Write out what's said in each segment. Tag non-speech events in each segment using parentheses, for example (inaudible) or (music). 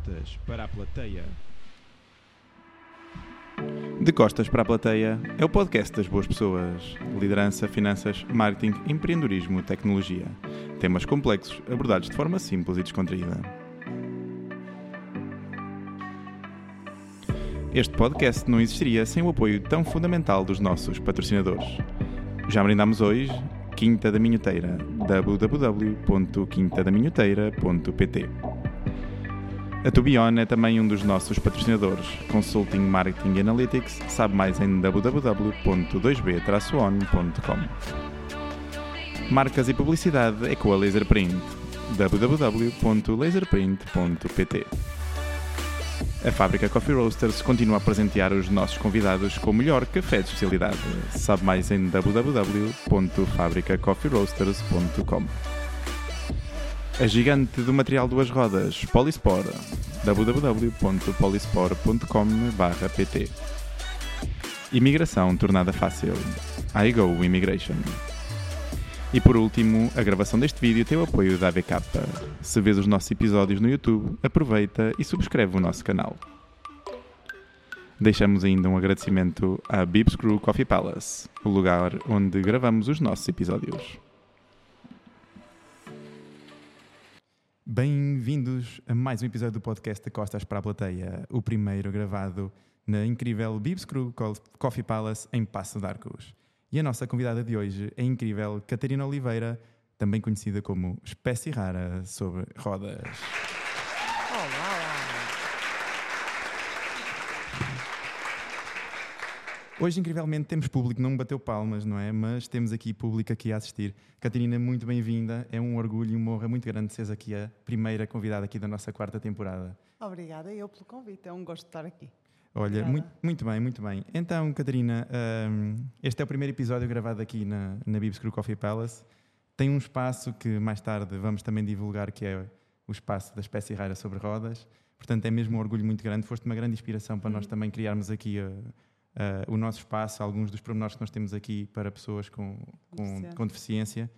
Costas para a plateia. De Costas para a Plateia é o podcast das boas pessoas. Liderança, finanças, marketing, empreendedorismo, tecnologia. Temas complexos abordados de forma simples e descontraída. Este podcast não existiria sem o apoio tão fundamental dos nossos patrocinadores. Já brindamos hoje Quinta da Minhoteira, www.quintadaminhoteira.pt a Tubion é também um dos nossos patrocinadores. Consulting Marketing Analytics sabe mais em www.2b-on.com. Marcas e publicidade é com a Laserprint. www.laserprint.pt A fábrica Coffee Roasters continua a presentear os nossos convidados com o melhor café de especialidade. Sabe mais em www.fabricacoffeeroasters.com a gigante do material duas rodas, Polispor, www.polispor.com/pt. Imigração tornada fácil, iGo Immigration. E por último, a gravação deste vídeo tem o apoio da AVK. Se vês os nossos episódios no YouTube, aproveita e subscreve o nosso canal. Deixamos ainda um agradecimento à Bibs Crew Coffee Palace, o lugar onde gravamos os nossos episódios. Bem-vindos a mais um episódio do podcast Costas para a Plateia, o primeiro gravado na incrível Bibs Crew Coffee Palace em Passo de Arcos. E a nossa convidada de hoje é a incrível Catarina Oliveira, também conhecida como Espécie Rara sobre Rodas. Hoje, incrivelmente, temos público, não me bateu palmas, não é? Mas temos aqui público aqui a assistir. Catarina, muito bem-vinda. É um orgulho e uma honra muito grande seres aqui a primeira convidada aqui da nossa quarta temporada. Obrigada eu pelo convite, é um gosto de estar aqui. Olha, muito, muito, bem, muito bem. Então, Catarina, um, este é o primeiro episódio gravado aqui na, na Bibs Crew Coffee Palace. Tem um espaço que mais tarde vamos também divulgar, que é o espaço da espécie rara sobre rodas. Portanto, é mesmo um orgulho muito grande. Foste uma grande inspiração para uhum. nós também criarmos aqui uh, o nosso espaço, alguns dos pormenores que nós temos aqui para pessoas com, com, deficiência. Com deficiência.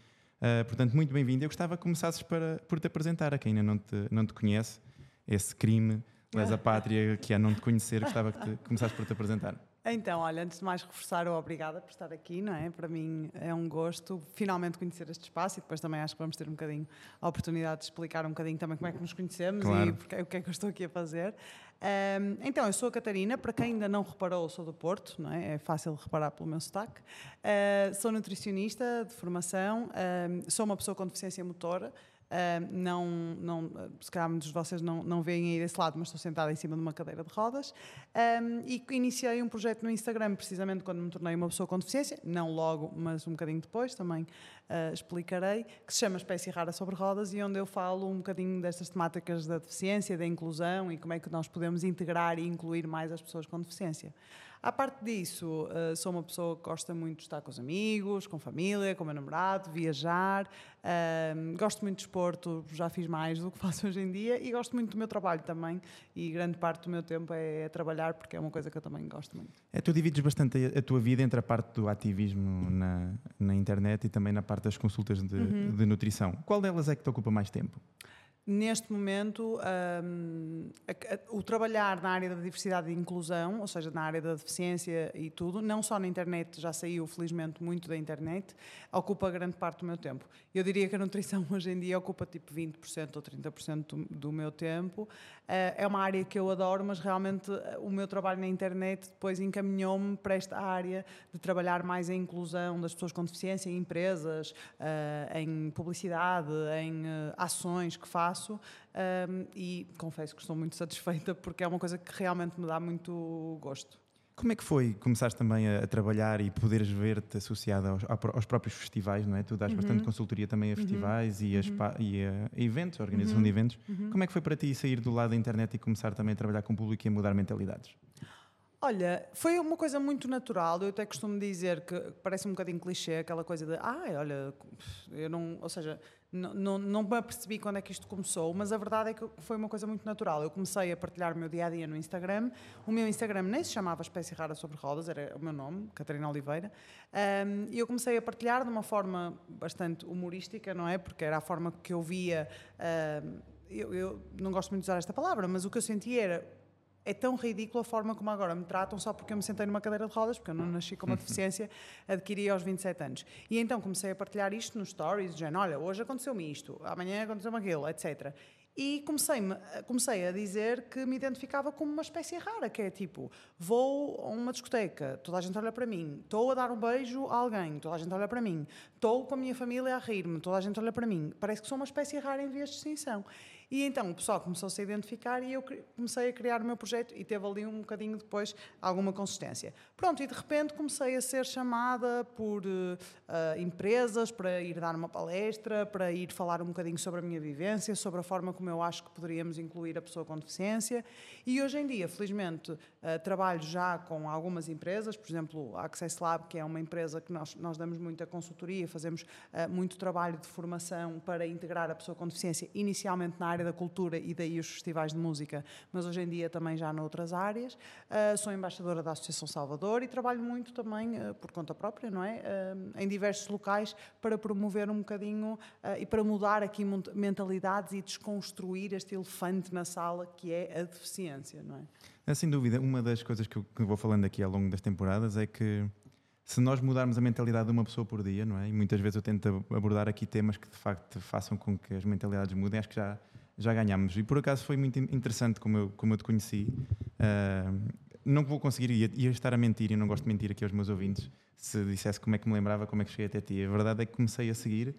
Uh, portanto, muito bem-vindo. Eu gostava que começasses para, por te apresentar a quem ainda não te, não te conhece, esse crime, lesa pátria, que é não te conhecer. Gostava que te, começasses por te apresentar. Então, olha, antes de mais reforçar o obrigada por estar aqui, não é? Para mim é um gosto finalmente conhecer este espaço e depois também acho que vamos ter um bocadinho a oportunidade de explicar um bocadinho também como é que nos conhecemos claro. e porque, o que é que eu estou aqui a fazer. Um, então, eu sou a Catarina, para quem ainda não reparou, sou do Porto, não é? é fácil reparar pelo meu sotaque. Uh, sou nutricionista de formação, uh, sou uma pessoa com deficiência motora, Uh, não, não, se calhar muitos de vocês não, não veem aí desse lado, mas estou sentada em cima de uma cadeira de rodas. Um, e iniciei um projeto no Instagram, precisamente quando me tornei uma pessoa com deficiência, não logo, mas um bocadinho depois, também uh, explicarei, que se chama Espécie Rara sobre Rodas e onde eu falo um bocadinho destas temáticas da deficiência, da inclusão e como é que nós podemos integrar e incluir mais as pessoas com deficiência. À parte disso, uh, sou uma pessoa que gosta muito de estar com os amigos, com família, com o meu namorado, viajar. Uh, gosto muito de esporto, já fiz mais do que (laughs) faço hoje em dia e gosto muito do meu trabalho também. E grande parte do meu tempo é, é trabalhar, porque é uma coisa que eu também gosto muito. É, tu divides bastante a, a, tua vida entre a parte do ativismo na, na internet e também na parte das consultas de, uhum. de nutrição. Qual delas é que te ocupa mais tempo? Neste momento, um, a, a, o trabalhar na área da diversidade e inclusão, ou seja, na área da deficiência e tudo, não só na internet, já saiu felizmente muito da internet, ocupa grande parte do meu tempo. Eu diria que a nutrição (laughs) hoje em dia ocupa tipo 20% ou 30% do, do meu tempo. Uh, é uma área que eu adoro, mas realmente uh, o meu trabalho na internet depois encaminhou-me para esta área de trabalhar mais a inclusão das pessoas com deficiência em empresas, uh, em publicidade, em ações que faço faço um, e confesso que estou muito satisfeita porque é uma coisa que realmente me dá muito gosto. Como é que foi começar também a, a, trabalhar e poderes ver-te associada aos, aos, próprios festivais, não é? Tu dás uhum. bastante consultoria também a uhum. festivais uhum. e, a, uhum. e, a, eventos, a organização de uhum. eventos. Uhum. Como é que foi para ti sair do lado da internet e começar também a trabalhar com o público e a mudar mentalidades? Olha, foi uma coisa muito natural. Eu até costumo dizer que parece um bocadinho clichê aquela coisa de, ah, olha, eu não, ou seja, não, me apercebi quando é que isto começou, mas a verdade é que foi uma coisa muito natural. Eu comecei a partilhar o meu dia a dia no Instagram. O meu Instagram nem se chamava Espécie Rara sobre Rodas, era o meu nome, Catarina Oliveira. Um, e eu comecei a partilhar de uma forma bastante humorística, não é? Porque era a forma que eu via. Um, eu, eu não gosto muito de usar esta palavra, mas o que eu senti era é tão ridículo a forma como agora me tratam só porque eu me sentei numa cadeira de rodas, porque eu não nasci com uma (laughs) deficiência, adquiri aos 27 anos. E então comecei a partilhar isto nos stories, dizendo, olha, hoje aconteceu-me isto, amanhã aconteceu-me aquilo, etc. E comecei, comecei a dizer que me identificava como uma espécie rara, que é tipo, vou a uma discoteca, toda a gente olha para mim, estou a dar um beijo a alguém, toda a gente olha para mim, estou com a minha família a rir-me, toda a gente olha para mim. Parece que sou uma espécie rara em vias de extinção. E então o pessoal começou-se a identificar e eu comecei a criar o meu projeto e teve ali um bocadinho depois alguma consistência. Pronto, e de repente comecei a ser chamada por uh, empresas para ir dar uma palestra, para ir falar um bocadinho sobre a minha vivência, sobre a forma como eu acho que poderíamos incluir a pessoa com deficiência. E hoje em dia, felizmente, uh, trabalho já com algumas empresas, por exemplo, a Access Lab, que é uma empresa que nós, nós damos muita consultoria, fazemos uh, muito trabalho de formação para integrar a pessoa com deficiência, inicialmente na área área da cultura e daí os festivais de música, mas hoje em dia também já noutras áreas. Uh, sou embaixadora da Associação Salvador e trabalho muito também uh, por conta própria, não é? Uh, em diversos locais para promover um bocadinho e para mudar aqui mentalidades e desconstruir este elefante na sala que é a deficiência, não é? é sem dúvida, uma das coisas que eu, vou falando aqui ao longo das temporadas é que se nós mudarmos a mentalidade de uma pessoa por dia, não é? E muitas vezes eu tento abordar aqui temas que de facto façam com que as mentalidades mudem. Acho que já já ganhámos. E por acaso foi muito interessante como eu, como eu te conheci. Uh, não vou conseguir, ia, ia, estar a mentir e não gosto de mentir aqui aos meus ouvintes se dissesse como é que me lembrava, como é que cheguei até ti. A verdade é que comecei a seguir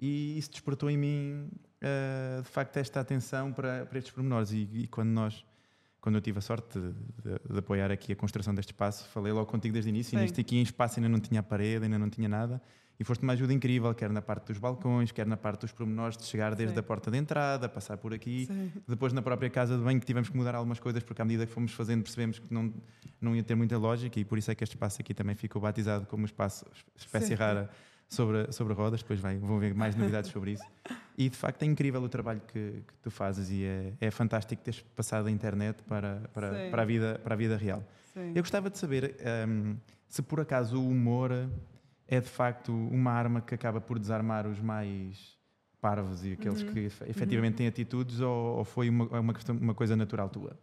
e isso despertou em mim, uh, de facto, esta atenção para, para estes pormenores. E, e quando nós quando eu tive a sorte de, de, de, apoiar aqui a construção deste espaço, falei logo contigo desde o início. Sim. Isto aqui em espaço ainda não tinha parede, ainda não tinha nada e foste uma ajuda incrível, quer na parte dos balcões, quer na parte dos pormenores de chegar desde Sim. a porta de entrada, passar por aqui, Sim. depois na própria casa de banho que tivemos que mudar algumas coisas porque à medida que fomos fazendo percebemos que não, não ia ter muita lógica e por isso é que este espaço aqui também ficou batizado como espaço espécie Sim. rara sobre, sobre rodas, depois vai, vão ver mais novidades sobre isso. E de facto é incrível o trabalho que, que tu fazes e é, é fantástico teres passado a internet para, para, para, a, vida, para a vida real. Eu gostava de saber um, se por acaso o humor é de facto uma arma que acaba por desarmar os mais parvos e aqueles uhum. que efetivamente uhum. têm atitudes ou, ou foi uma, uma, questão, uma coisa natural tua?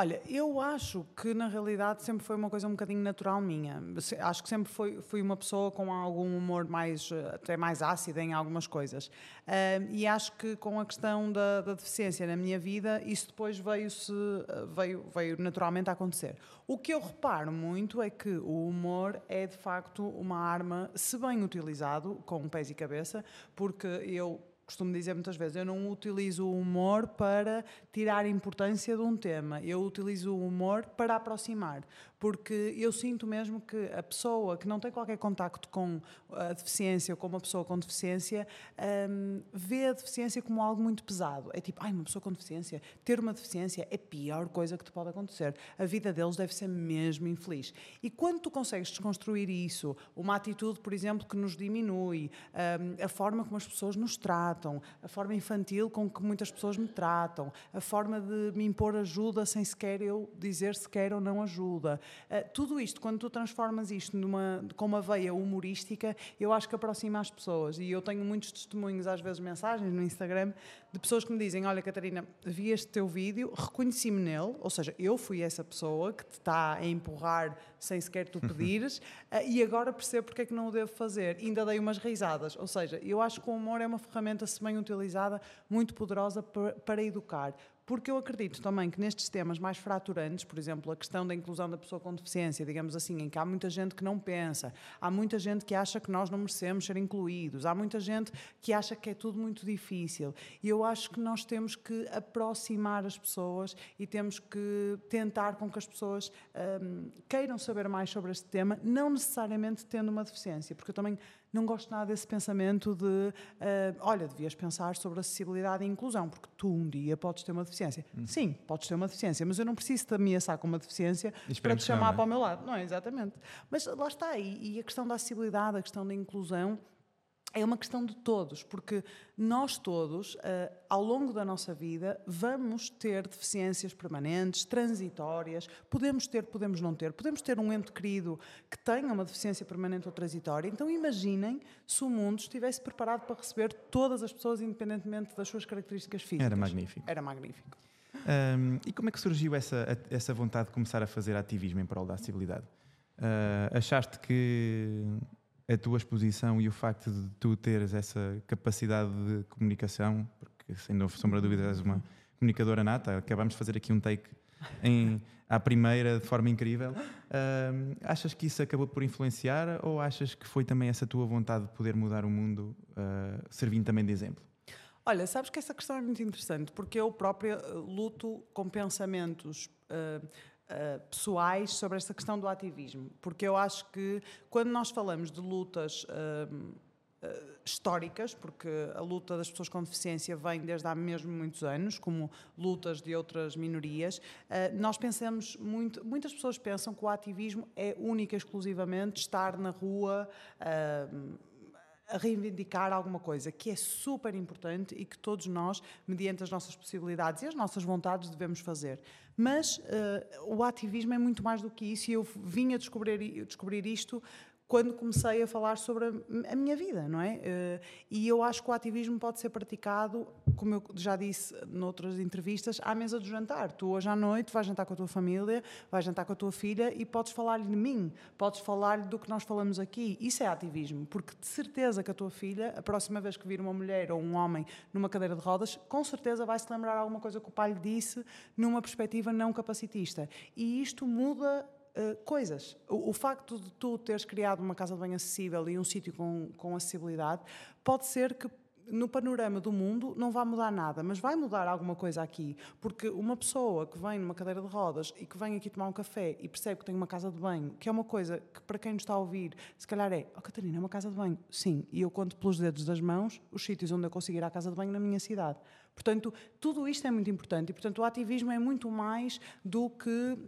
Olha, eu acho que na realidade sempre foi uma coisa um bocadinho natural minha. Acho que sempre foi, fui uma pessoa com algum humor mais, até mais ácido em algumas coisas. Uh, e acho que com a questão da, da, deficiência na minha vida, isso depois veio-se, veio, veio naturalmente a acontecer. O que eu reparo muito é que o humor é de facto uma arma, se bem utilizado, com pés e cabeça, porque eu costumo dizer muitas vezes, eu não utilizo o humor para tirar importância de um tema, eu utilizo o humor para aproximar porque eu sinto mesmo que a pessoa que não tem qualquer contacto com a deficiência ou com uma pessoa com deficiência um, vê a deficiência como algo muito pesado. É tipo, ai, uma pessoa com deficiência, ter uma deficiência é a pior coisa que te pode acontecer. A vida deles deve ser mesmo infeliz. E quando tu consegues desconstruir isso, uma atitude, por exemplo, que nos diminui, um, a forma como as pessoas nos tratam, a forma infantil com que muitas pessoas me tratam, a forma de me impor ajuda sem sequer eu dizer se quer ou não ajuda, Uh, tudo isto, quando tu transformas isto numa, com uma veia humorística, eu acho que aproxima as pessoas. E eu tenho muitos testemunhos, às vezes mensagens no Instagram, de pessoas que me dizem: Olha, Catarina, vi este teu vídeo, reconheci-me nele, ou seja, eu fui essa pessoa que te está a empurrar sem sequer tu (laughs) pedires, uh, e agora percebo porque é que não o devo fazer. ainda dei umas risadas. Ou seja, eu acho que o humor é uma ferramenta, se bem utilizada, muito poderosa para, para educar porque eu acredito também que nestes temas mais fraturantes, por exemplo, a questão da inclusão da pessoa com deficiência, digamos assim, em que há muita gente que não pensa, há muita gente que acha que nós não merecemos ser incluídos, há muita gente que acha que é tudo muito difícil. E eu acho que nós temos que aproximar as pessoas e temos que tentar com que as pessoas um, queiram saber mais sobre este tema, não necessariamente tendo uma deficiência, porque eu também não gosto nada desse pensamento de, uh, olha, devias pensar sobre acessibilidade e inclusão, porque tu um dia podes ter uma deficiência. Hum. Sim, podes ter uma deficiência, mas eu não preciso te ameaçar com uma deficiência para te chamar não, é? para o meu lado. Não exatamente. Mas lá está, e, e a questão da acessibilidade, a questão da inclusão, é uma questão de todos, porque nós todos, uh, ao longo da nossa vida, vamos ter deficiências permanentes, transitórias, podemos ter, podemos não ter, podemos ter um ente querido que tenha uma deficiência permanente ou transitória. Então imaginem se o mundo estivesse preparado para receber todas as pessoas, independentemente das suas características físicas. Era magnífico. Era magnífico. Um, e como é que surgiu essa, essa vontade de começar a fazer ativismo em prol da acessibilidade? Uh, achaste que a tua exposição e o facto de tu teres essa capacidade de comunicação, porque sem sombra de dúvida és uma comunicadora nata, acabamos de fazer aqui um take em, à primeira de forma incrível. Achas que isso acabou por influenciar ou achas que foi também essa tua vontade de poder mudar o mundo, uh, servindo também de exemplo? Olha, sabes que essa questão é muito interessante, porque eu própria eh, luto com pensamentos. Uh, uh, pessoais sobre esta questão do ativismo, porque eu acho que quando nós falamos de lutas uh, históricas, porque a luta das pessoas com deficiência vem desde há mesmo muitos anos, como lutas de outras minorias, nós pensamos muito, muitas pessoas pensam que o ativismo é única e exclusivamente estar na rua a reivindicar alguma coisa que é super importante e que todos nós, mediante as nossas possibilidades e as nossas vontades, devemos fazer. Mas uh, o ativismo é muito mais do que isso e eu vim a descobrir, descobrir isto quando comecei a falar sobre a, a minha vida, não é? Uh, e eu acho que o ativismo pode ser praticado, como eu já disse noutras entrevistas, à mesa do jantar. Tu hoje à noite vais jantar com a tua família, vais jantar com a tua filha e podes falar-lhe de mim, podes falar-lhe do que nós falamos aqui. Isso é ativismo, porque de certeza que a tua filha, a próxima vez que vir uma mulher ou um homem numa cadeira de rodas, com certeza vai se lembrar alguma coisa que o pai lhe disse numa perspectiva não capacitista. E isto muda eh, coisas. O, o, facto de tu teres criado uma casa de banho acessível e um sítio com, com acessibilidade pode ser que no panorama do mundo não vai mudar nada, mas vai mudar alguma coisa aqui, porque uma pessoa que vem numa cadeira de rodas e que vem aqui tomar um café e percebe que tem uma casa de banho, que é uma coisa que para quem nos está a ouvir, se calhar é, oh Catarina, é uma casa de banho. Sim, e eu conto pelos dedos das mãos os sítios onde eu consigo à casa de banho na minha cidade. Portanto, tudo isto é muito importante e, portanto, o ativismo é muito mais do que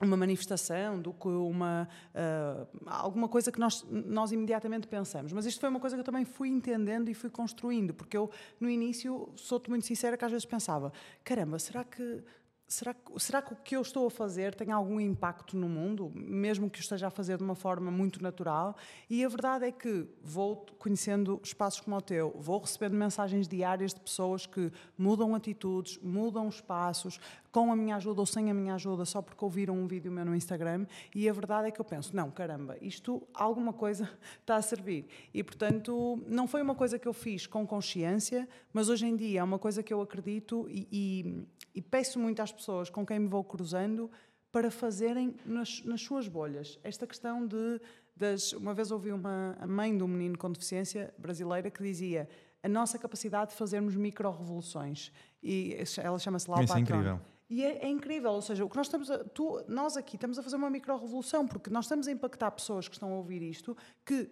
uma manifestação do que uma uh, alguma coisa que nós nós imediatamente pensamos mas isto foi uma coisa que eu também fui entendendo e fui construindo porque eu no início sou-te muito sincera que às vezes pensava caramba será que será, será que o que eu estou a fazer tem algum impacto no mundo, mesmo que o esteja a fazer de uma forma muito natural? E a verdade é que vou conhecendo espaços como o teu, vou recebendo mensagens diárias de pessoas que mudam atitudes, mudam espaços, com a minha ajuda ou sem a minha ajuda, só porque ouviram um vídeo meu no Instagram, e a verdade é que eu penso, não, caramba, isto alguma coisa (laughs) está a servir. E portanto, não foi uma coisa que eu fiz com consciência, mas hoje em dia é uma coisa que eu acredito e, e, e peço muito às pessoas com quem me vou cruzando para fazerem nas, nas suas bolhas. Esta questão de. Das, uma vez ouvi uma, a mãe de um menino com deficiência brasileira que dizia a nossa capacidade de fazermos micro-revoluções. E ela chama-se Lau Isso é incrível. E é, é, incrível, ou seja, o que nós estamos a, tu, nós aqui estamos a fazer uma micro-revolução, porque nós estamos a impactar pessoas que estão a ouvir isto, que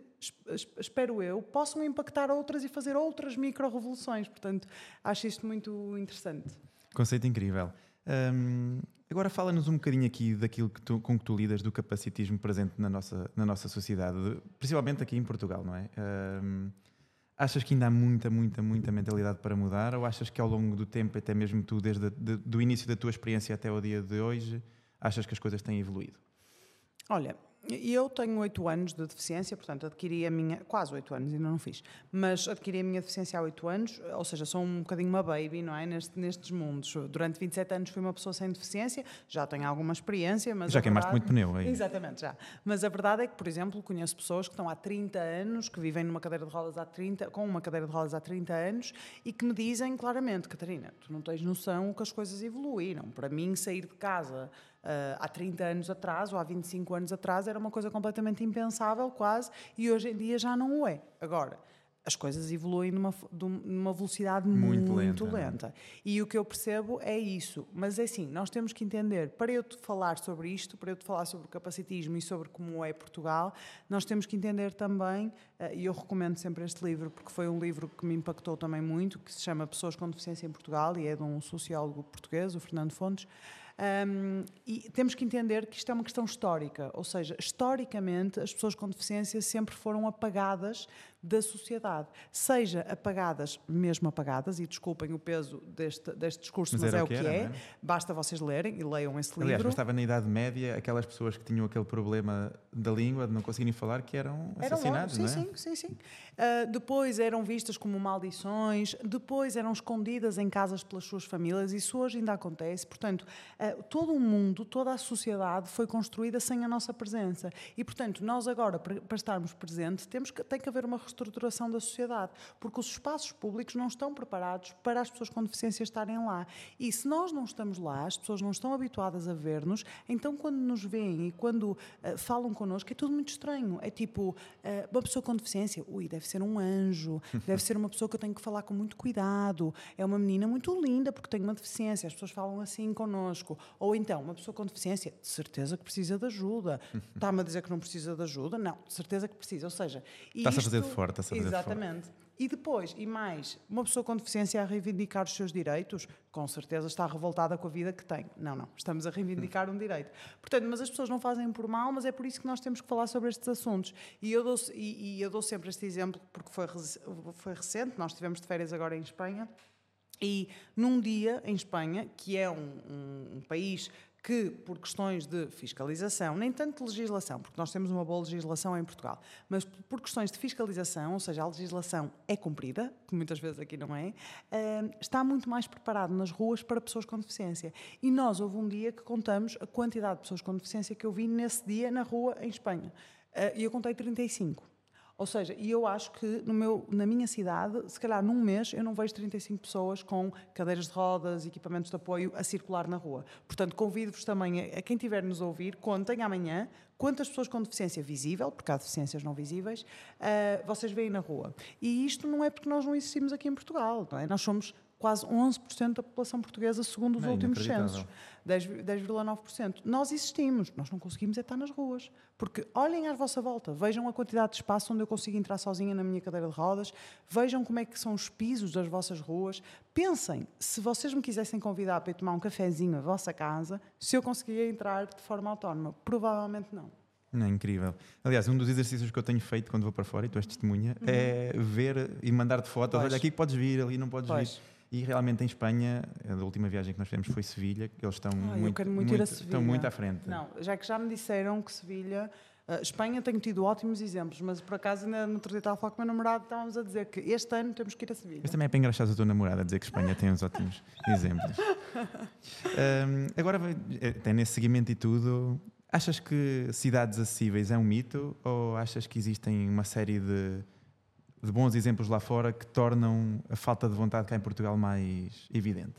espero eu, possam impactar outras e fazer outras micro-revoluções. Portanto, acho isto muito interessante. Conceito incrível. Um, agora fala-nos um bocadinho aqui daquilo que tu, com que tu lidas do capacitismo presente na nossa, na nossa sociedade, principalmente aqui em Portugal, não é? Um, achas que ainda há muita, muita, muita mentalidade para mudar ou achas que ao longo do tempo, até mesmo tu, desde de, do início da tua experiência até o dia de hoje, achas que as coisas têm evoluído? Olha, e eu tenho oito anos de deficiência, portanto adquiri a minha. Quase oito anos, ainda não fiz. Mas adquiri a minha deficiência há oito anos, ou seja, sou um bocadinho uma baby, não é? Neste, nestes mundos. Durante 27 anos fui uma pessoa sem deficiência, já tenho alguma experiência, mas. Já queimaste verdade... muito pneu aí. Exatamente, já. Mas a verdade é que, por exemplo, conheço pessoas que estão há 30 anos, que vivem numa cadeira de rodas há 30, com uma cadeira de rodas há 30 anos e que me dizem claramente: Catarina, tu não tens noção que as coisas evoluíram. Para mim, sair de casa há 30 anos atrás ou há 25 anos atrás era uma coisa completamente impensável, quase, e hoje em dia já não o é. Agora, as coisas evoluem numa, numa velocidade muito, muito lenta. É? lenta. E o que eu percebo é isso. Mas é assim, nós temos que entender, para eu te falar sobre isto, para eu te falar sobre o capacitismo e sobre como é Portugal, nós temos que entender também, eh, e eu recomendo sempre este livro, porque foi um livro que me impactou também muito, que se chama Pessoas com Deficiência em Portugal, e é de um sociólogo português, o Fernando Fontes, Um, e temos que entender que isto é uma questão histórica, ou seja, historicamente as pessoas com deficiência sempre foram apagadas da sociedade, seja apagadas, mesmo apagadas, e desculpem o peso deste, deste discurso, mas, mas é o que, era, é, é, basta vocês lerem e leiam esse Aliás, livro. estava na Idade Média aquelas pessoas que tinham aquele problema da língua, de não conseguirem falar, que eram assassinados, eram, sim, não é? Sim, sim, sim. Uh, depois eram vistas como maldições, depois eram escondidas em casas pelas suas famílias, isso hoje ainda acontece. Portanto, uh, todo o mundo, toda a sociedade foi construída sem a nossa presença. E, portanto, nós agora, para, para estarmos presentes, temos que, tem que haver uma reestruturação da sociedade, porque os espaços públicos não estão preparados para as pessoas com deficiência estarem lá. E se nós não estamos lá, as pessoas não estão habituadas a ver-nos, então quando nos veem e quando uh, falam connosco, é tudo muito estranho. É tipo, uma pessoa com deficiência, ui, deve deve ser um anjo, (laughs) deve ser uma pessoa que eu tenho que falar com muito cuidado, é uma menina muito linda porque tem uma deficiência, as pessoas falam assim connosco. Ou então, uma pessoa com deficiência, de certeza que precisa de ajuda. (laughs) Está-me a dizer que não precisa de ajuda? Não, de certeza que precisa. Ou seja, está-se a fazer de fora, está-se a fazer Exatamente. E depois, e mais, uma pessoa com deficiência a reivindicar os seus direitos, com certeza está revoltada com a vida que tem. Não, não, estamos a reivindicar um direito. Portanto, mas as pessoas não fazem por mal, mas é por isso que nós temos que falar sobre estes assuntos. E eu dou, e, e eu dou sempre este exemplo, porque foi, foi recente, nós estivemos de férias agora em Espanha, e num dia em Espanha, que é um, um, um país que, por questões de fiscalização, nem tanto de legislação, porque nós temos uma boa legislação em Portugal, mas por questões de fiscalização, ou seja, a legislação é cumprida, que muitas vezes aqui não é, eh, está muito mais preparado nas ruas para pessoas com deficiência. E nós, houve um dia que contamos a quantidade de pessoas com deficiência que eu vi nesse dia na rua em Espanha. Eh, e eu contei 35. Ou seja, e eu acho que no meu, na minha cidade, se calhar num mês, eu não vejo 35 pessoas com cadeiras de rodas, equipamentos de apoio a circular na rua. Portanto, convido-vos também a, a quem tiver nos ouvir, contem amanhã quantas pessoas com deficiência visível, porque há deficiências não visíveis, uh, vocês veem na rua. E isto não é porque nós não existimos aqui em Portugal, não é? Nós somos quase 11% da população portuguesa, segundo os é últimos censos. 10,9%. Nós existimos, nós não conseguimos é estar nas ruas. Porque olhem à vossa volta, vejam a quantidade de espaço onde eu consigo entrar sozinha na minha cadeira de rodas, vejam como é que são os pisos das vossas ruas. Pensem, se vocês me quisessem convidar para ir tomar um cafezinho na vossa casa, se eu conseguia entrar de forma autónoma. Provavelmente não. Não, é incrível. Aliás, um dos exercícios que eu tenho feito quando vou para fora, e tu és testemunha, uhum. é ver e mandar-te fotos. Pois. Olha, aqui podes vir, ali não podes pois. vir. E realmente em Espanha, a última viagem que nós fizemos foi Sevilha, eles estão, ah, muito, muito, muito estão muito à frente. Não, já que já me disseram que Sevilha. Uh, Espanha tenho tido ótimos exemplos, mas por acaso ainda no outro dia estava a falar com o meu namorado estávamos a dizer que este ano temos que ir a Sevilha. Mas também é para engraxar a tua namorada dizer que Espanha tem uns ótimos (laughs) exemplos. Um, agora, eh, tem nesse seguimento e tudo, achas que cidades acessíveis é um mito ou achas que existem uma série de de bons exemplos lá fora que tornam a falta de vontade cá em Portugal mais evidente?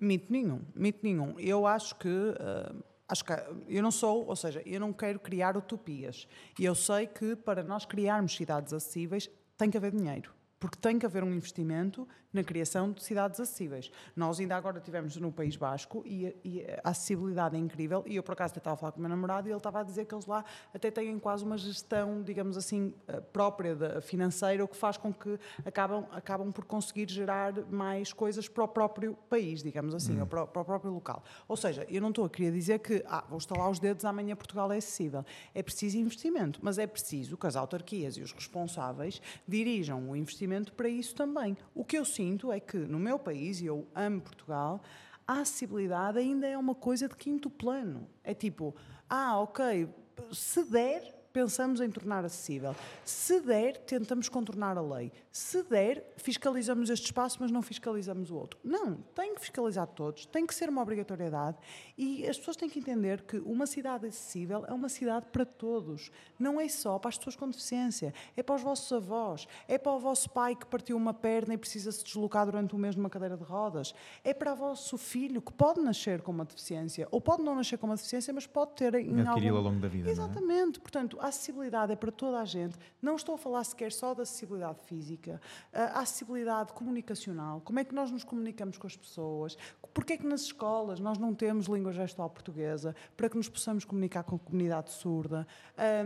Mito nenhum, mito nenhum. Eu acho que. Uh, acho que eu não sou, ou seja, eu não quero criar utopias. E eu sei que para nós criarmos cidades acessíveis tem que haver dinheiro. Porque tem que haver um investimento na criação de cidades acessíveis. Nós ainda agora tivemos no País Basco e, e, a acessibilidade é incrível. E eu, por acaso, até estava a falar com o meu namorado e ele estava a dizer que eles lá até têm quase uma gestão, digamos assim, eh, própria de, financeira, o que faz com que acabam, acabam por conseguir gerar mais coisas para o próprio país, digamos assim, hum. para, para, o próprio local. Ou seja, eu não estou a querer dizer que ah, vou estalar os dedos, amanhã Portugal é acessível. É preciso investimento, mas é preciso que as autarquias e os responsáveis dirijam o investimento para isso também. O que eu sinto sinto é que no meu país, e eu amo Portugal, a acessibilidade ainda é uma coisa de quinto plano. É tipo, ah, ok, se der, pensamos em tornar acessível. Se der, tentamos contornar a lei. Se der, fiscalizamos este espaço, mas não fiscalizamos o outro. Não, tem que fiscalizar todos, tem que ser uma obrigatoriedade e as pessoas têm que entender que uma cidade acessível é uma cidade para todos. Não é só para as pessoas com deficiência, é para os vossos avós, é para o vosso pai que partiu uma perna e precisa se deslocar durante um mês numa cadeira de rodas, é para o vosso filho que pode nascer com uma deficiência ou pode não nascer com uma deficiência, mas pode ter em algum... ao longo da vida. É? Exatamente. É? Portanto, a acessibilidade é para toda a gente. Não estou a falar sequer só da acessibilidade física, a acessibilidade comunicacional. Como é que nós nos comunicamos com as pessoas? Porquê é que nas escolas nós não temos língua gestual portuguesa para que nos possamos comunicar com a comunidade surda?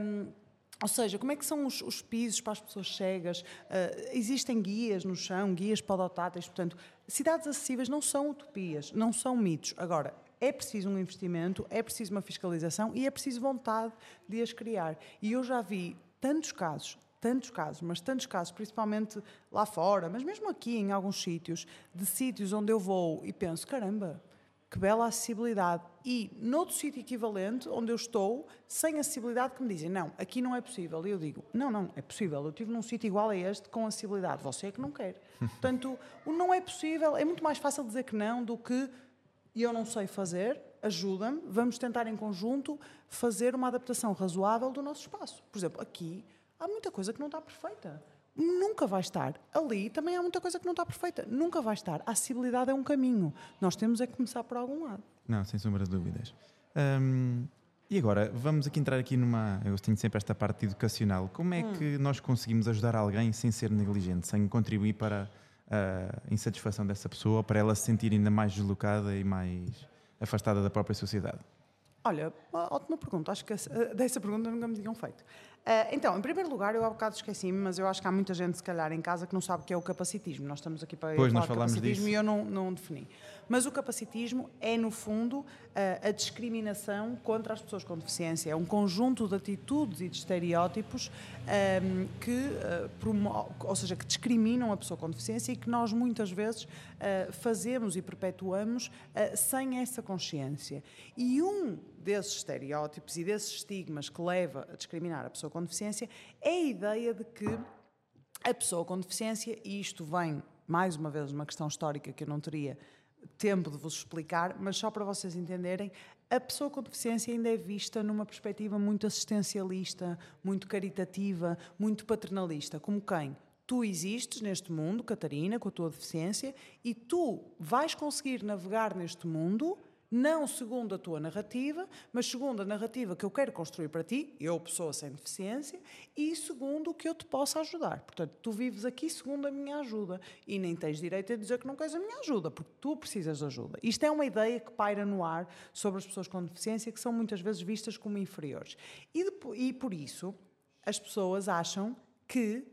Um, ou seja, como é que são os, os pisos para as pessoas cegas? Uh, existem guias no chão, guias podotáteis, portanto, cidades acessíveis não são utopias, não são mitos. Agora, é preciso um investimento, é preciso uma fiscalização e é preciso vontade de as criar. E eu já vi tantos casos, tantos casos, mas tantos casos, principalmente lá fora, mas mesmo aqui em alguns sítios, de sítios onde eu vou e penso, caramba, que bela acessibilidade. E noutro sítio equivalente, onde eu estou, sem acessibilidade, que me dizem, não, aqui não é possível. E eu digo, não, não, é possível. Eu estive num sítio igual a este com acessibilidade. Você é que não quer. Portanto, o não é possível, é muito mais fácil dizer que não do que eu não sei fazer, ajuda-me, vamos tentar em conjunto fazer uma adaptação razoável do nosso espaço. Por exemplo, aqui há muita coisa que não está perfeita nunca vai estar. Ali também há muita coisa que não está perfeita. Nunca vai estar. A acessibilidade é um caminho. Nós temos é que começar por algum lado. Não, sem sombra de dúvidas. Um, e agora, vamos aqui entrar aqui numa. Eu tenho sempre esta parte educacional. Como é hum. que nós conseguimos ajudar alguém sem ser negligente, sem contribuir para a insatisfação dessa pessoa, para ela se sentir ainda mais deslocada e mais afastada da própria sociedade? Olha, ótima pergunta. Acho que dessa pergunta nunca me tinham feito. Uh, então, em primeiro lugar, eu há bocado esqueci-me, mas eu acho que há muita gente, se calhar, em casa que não sabe o que é o capacitismo. Nós estamos aqui para pois, falar falamos capacitismo disso. e eu não, não defini. Mas o capacitismo é, no fundo, a, a discriminação contra as pessoas com deficiência. É um conjunto de atitudes e de estereótipos um, ehm, que, uh, ou seja, que discriminam a pessoa com deficiência e que nós muitas vezes uh, fazemos e perpetuamos uh, sem essa consciência. E um desses estereótipos e desses estigmas que leva a discriminar a pessoa com deficiência é a ideia de que a pessoa com deficiência, e isto vem mais uma vez uma questão histórica que eu não teria tempo de vos explicar, mas só para vocês entenderem, a pessoa com deficiência ainda é vista numa perspectiva muito assistencialista, muito caritativa, muito paternalista, como quem? Tu existes neste mundo, Catarina, com a tua deficiência, e tu vais conseguir navegar neste mundo não segundo a tua narrativa, mas segundo a narrativa que eu quero construir para ti, eu, pessoa sem deficiência, e segundo o que eu te possa ajudar. Portanto, tu vives aqui segundo a minha ajuda e nem tens direito a dizer que não queres a minha ajuda, porque tu precisas de ajuda. Isto é uma ideia que paira no ar sobre as pessoas com deficiência, que são muitas vezes vistas como inferiores. E, e por isso, as pessoas acham que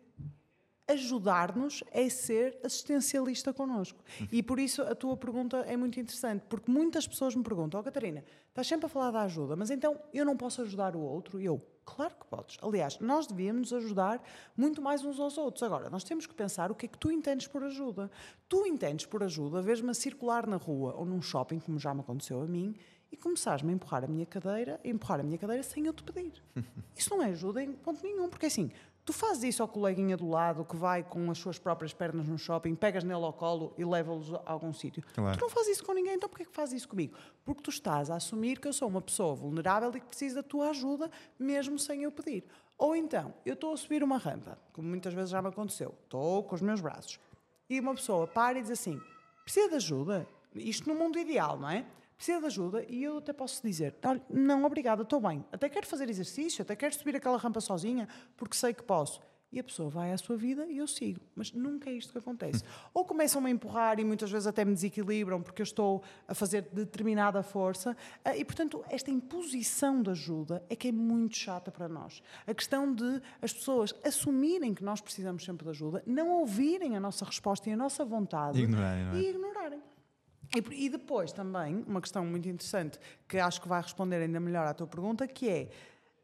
ajudar-nos é ser assistencialista connosco. E por isso a tua pergunta é muito interessante, porque muitas pessoas me perguntam: Ó oh, Catarina, estás sempre a falar da ajuda, mas então eu não posso ajudar o outro? E eu, claro que podes. Aliás, nós devíamos ajudar muito mais uns aos outros. Agora, nós temos que pensar o que é que tu entendes por ajuda. Tu entendes por ajuda, vês-me a circular na rua ou num shopping, como já me aconteceu a mim, e começares-me a empurrar a minha cadeira, a empurrar a minha cadeira sem eu te pedir. (laughs) Isso não é ajuda em ponto nenhum, porque assim, Tu fazes isso ao coleguinha do lado que vai com as suas próprias pernas no shopping, pegas nele ao colo e leva-los a algum sítio. Claro. Tu não fazes isso com ninguém, então porquê que fazes isso comigo? Porque tu estás a assumir que eu sou uma pessoa vulnerável e que preciso da tua ajuda, mesmo sem eu pedir. Ou então, eu estou a subir uma rampa, como muitas vezes já me aconteceu, estou com os meus braços, e uma pessoa para e diz assim: precisa de ajuda? Isto no mundo ideal, não é? Precisa de ajuda e eu até posso dizer: não, obrigada, estou bem. Até quero fazer exercício, até quero subir aquela rampa sozinha, porque sei que posso. E a pessoa vai à sua vida e eu sigo. Mas nunca é isto que acontece. (laughs) Ou começam-me a empurrar e muitas vezes até me desequilibram porque eu estou a fazer determinada força. Ah, e, portanto, esta imposição de ajuda é que é muito chata para nós. A questão de as pessoas assumirem que nós precisamos sempre de ajuda, não ouvirem a nossa resposta e a nossa vontade ignorarem, é? e ignorarem. E, e, depois também, uma questão muito interessante, que acho que vai responder ainda melhor à tua pergunta, que é,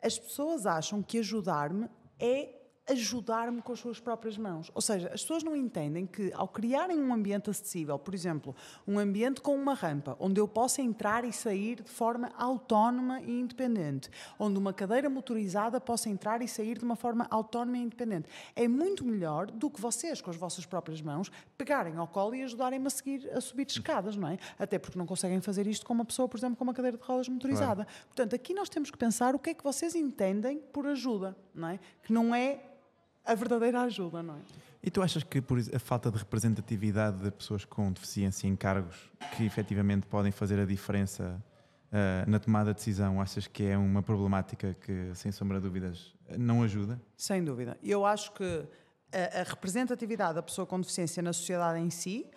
as pessoas acham que ajudar-me é ajudar-me com as suas próprias mãos. Ou seja, as pessoas não entendem que ao criarem um ambiente acessível, por exemplo, um ambiente com uma rampa, onde eu possa entrar e sair de forma autónoma e independente, onde uma cadeira motorizada possa entrar e sair de uma forma autónoma e independente, é muito melhor do que vocês, com as vossas próprias mãos, pegarem ao colo e ajudarem-me a seguir a subir escadas, não é? Até porque não conseguem fazer isto com uma pessoa, por exemplo, com uma cadeira de rodas motorizada. Claro. Portanto, aqui nós temos que pensar o que é que vocês entendem por ajuda, não é? Que não é a verdadeira ajuda, não é? E tu achas que por a falta de representatividade de pessoas com deficiência em cargos que efetivamente podem fazer a diferença uh, na tomada de decisão, achas que é uma problemática que, sem sombra de dúvidas, não ajuda? Sem dúvida. Eu acho que a, a representatividade da pessoa com deficiência na sociedade em si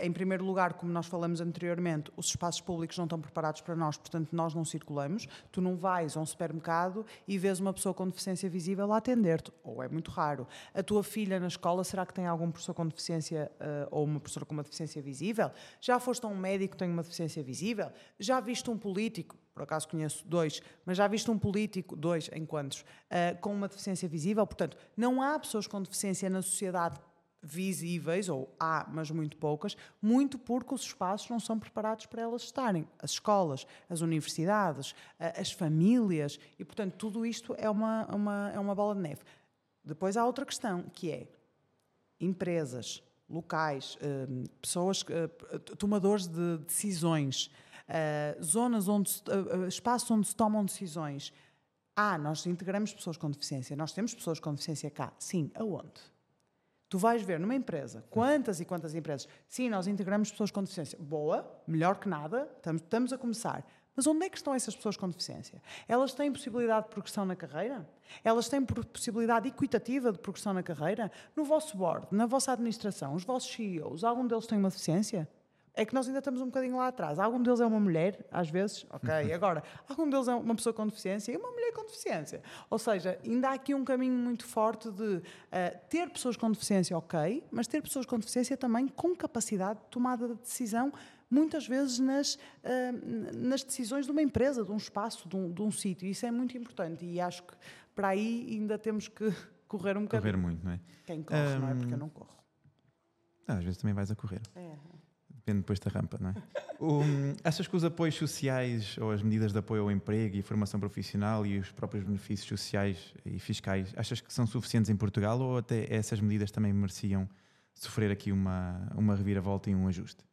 em primeiro lugar, como nós falamos anteriormente, os espaços públicos não estão preparados para nós, portanto, nós não circulamos. Tu não vais a um supermercado e vês uma pessoa com deficiência visível a atender-te, ou é muito raro. A tua filha na escola, será que tem algum professor com deficiência uh, ou uma professora com uma deficiência visível? Já foste a um médico que tem uma deficiência visível? Já viste um político? Por acaso conheço dois, mas já viste um político, dois enquantos, uh, com uma deficiência visível? Portanto, não há pessoas com deficiência na sociedade visíveis, ou há, mas muito poucas, muito porque os espaços não são preparados para elas estarem. As escolas, as universidades, as famílias, e portanto tudo isto é uma, uma, é uma bola de neve. Depois há outra questão, que é empresas, locais, hum, pessoas, hum, tomadores de decisões, hum, zonas onde, espaços onde se tomam decisões. Ah, nós integramos pessoas com deficiência, nós temos pessoas com deficiência cá. Sim, aonde? Tu vais ver numa empresa, quantas e quantas empresas, sim, nós integramos pessoas com deficiência. Boa, melhor que nada, estamos, estamos a começar. Mas onde é que estão essas pessoas com deficiência? Elas têm possibilidade de progressão na carreira? Elas têm possibilidade equitativa de progressão na carreira? No vosso board, na vossa administração, os vossos CEOs, algum deles tem uma deficiência? É que nós ainda estamos um bocadinho lá atrás. Algum deles é uma mulher, às vezes, ok. (laughs) Agora, algum deles é uma pessoa com deficiência e uma mulher com deficiência. Ou seja, ainda há aqui um caminho muito forte de uh, ter pessoas com deficiência, ok, mas ter pessoas com deficiência também com capacidade de tomada de decisão, muitas vezes nas, uh, nas decisões de uma empresa, de um espaço, de um, de um sítio. Isso é muito importante e acho que para aí ainda temos que (laughs) correr um bocadinho. Correr muito, não é? Quem corre, um... não é? Porque eu não corro. Ah, às vezes também vais a correr. É. Depende depois da rampa, não é? Um, achas que os apoios sociais ou as medidas de apoio ao emprego e formação profissional e os próprios benefícios sociais e fiscais, achas que são suficientes em Portugal ou até essas medidas também mereciam sofrer aqui uma, uma reviravolta e um ajuste?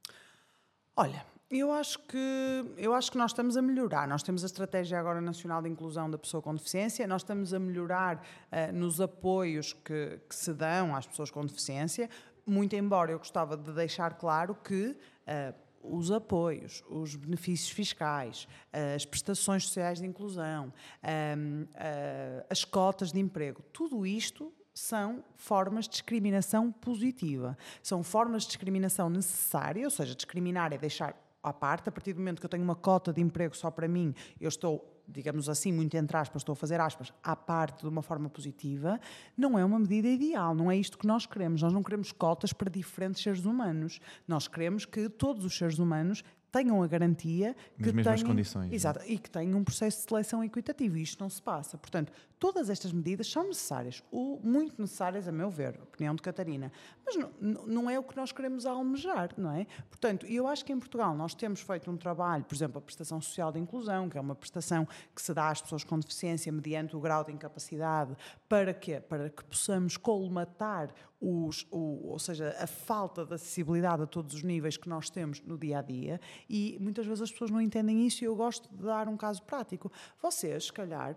Olha, eu acho que eu acho que nós estamos a melhorar. Nós temos a estratégia agora nacional de inclusão da pessoa com deficiência. Nós estamos a melhorar uh, nos apoios que, que, se dão às pessoas com deficiência muito embora eu gostava de deixar claro que uh, os apoios, os benefícios fiscais, uh, as prestações sociais de inclusão, uh, as cotas de emprego, tudo isto são formas de discriminação positiva. São formas de discriminação necessárias, ou seja, discriminar é deixar à parte, a partir do momento que eu tenho uma cota de emprego só para mim, eu estou digamos assim, muito entre aspas, estou a fazer aspas, à parte de uma forma positiva, não é uma medida ideal, não é isto que nós queremos. Nós não queremos cotas para diferentes seres humanos. Nós queremos que todos os seres humanos tenham a garantia que Nas mesmas tenham, condições. É? Exato, e que tenham um processo de seleção equitativo. E isto não se passa. Portanto, todas estas medidas são necessárias, ou muito necessárias, a meu ver, opinião de Catarina. Mas não, não é o que nós queremos almejar, não é? Portanto, eu acho que em Portugal nós temos feito um trabalho, por exemplo, a prestação social de inclusão, que é uma prestação que se dá às pessoas com deficiência mediante o grau de incapacidade, para quê? Para que possamos colmatar os, o, ou seja, a falta de acessibilidade a todos os níveis que nós temos no dia a dia e muitas vezes as pessoas não entendem isso e eu gosto de dar um caso prático. Vocês, se calhar,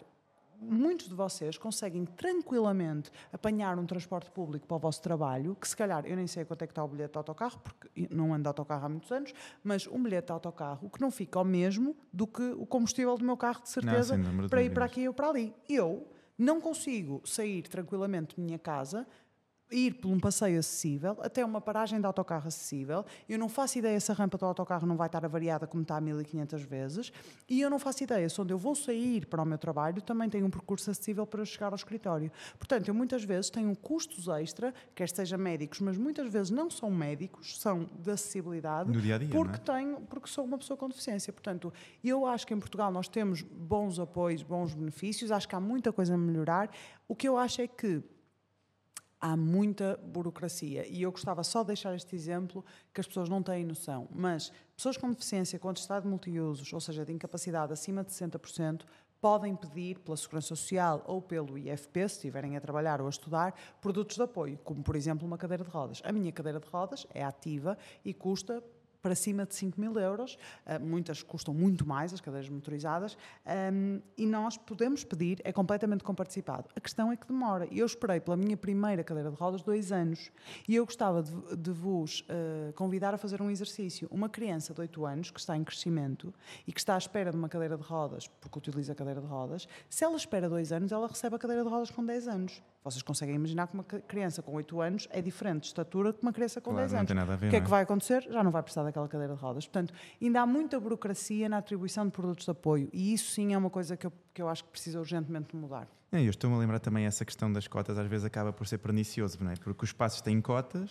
muitos de vocês conseguem tranquilamente apanhar um transporte público para o vosso trabalho, que se calhar, eu nem sei quanto é que está o bilhete de autocarro, porque não ando de autocarro há muitos anos, mas um bilhete de autocarro que não fica ao mesmo do que o combustível do meu carro, de certeza, não, para ir para aqui ou para ali. Eu não consigo sair tranquilamente da minha casa ir por um passeio acessível até uma paragem de autocarro acessível. Eu não faço ideia se a rampa do autocarro não vai estar avariada como está 1500 vezes e eu não faço ideia se onde eu vou sair para o meu trabalho também tem um percurso acessível para chegar ao escritório. Portanto, eu muitas vezes tenho custos extra, quer seja médicos, mas muitas vezes não são médicos, são de acessibilidade. Dia dia, porque é? tenho, porque sou uma pessoa com deficiência. Portanto, eu acho que em Portugal nós temos bons apoios, bons benefícios, acho que há muita coisa a melhorar. O que eu acho é que há muita burocracia. E eu gostava só de deixar este exemplo que as pessoas não têm noção. Mas pessoas com deficiência, com estado de multiusos, ou seja, de incapacidade acima de 60%, podem pedir pela Segurança Social ou pelo IFP, se estiverem a trabalhar ou a estudar, produtos de apoio, como por exemplo uma cadeira de rodas. A minha cadeira de rodas é ativa e custa para cima de 5 mil euros, uh, muitas custam muito mais, as cadeiras motorizadas, e nós podemos pedir, é completamente comparticipado. A questão é que demora. Eu esperei pela minha primeira cadeira de rodas dois anos e eu gostava de, de vos uh, convidar a fazer um exercício. Uma criança de 8 anos que está em crescimento e que está à espera de uma cadeira de rodas, porque utiliza a cadeira de rodas, se ela espera dois anos, ela recebe a cadeira de rodas com 10 anos. Vocês conseguem imaginar que uma criança com 8 anos é diferente de estatura que uma criança com Claro, 10 não anos. tem nada a ver, o que é não que é? vai acontecer? Já não vai precisar daquela cadeira de rodas. Portanto, ainda há muita burocracia na atribuição de produtos de apoio e isso sim é uma coisa que eu, que eu acho que precisa urgentemente mudar. É, eu estou-me a lembrar também essa questão das cotas, às vezes acaba por ser pernicioso, não é? Porque os espaços têm cotas,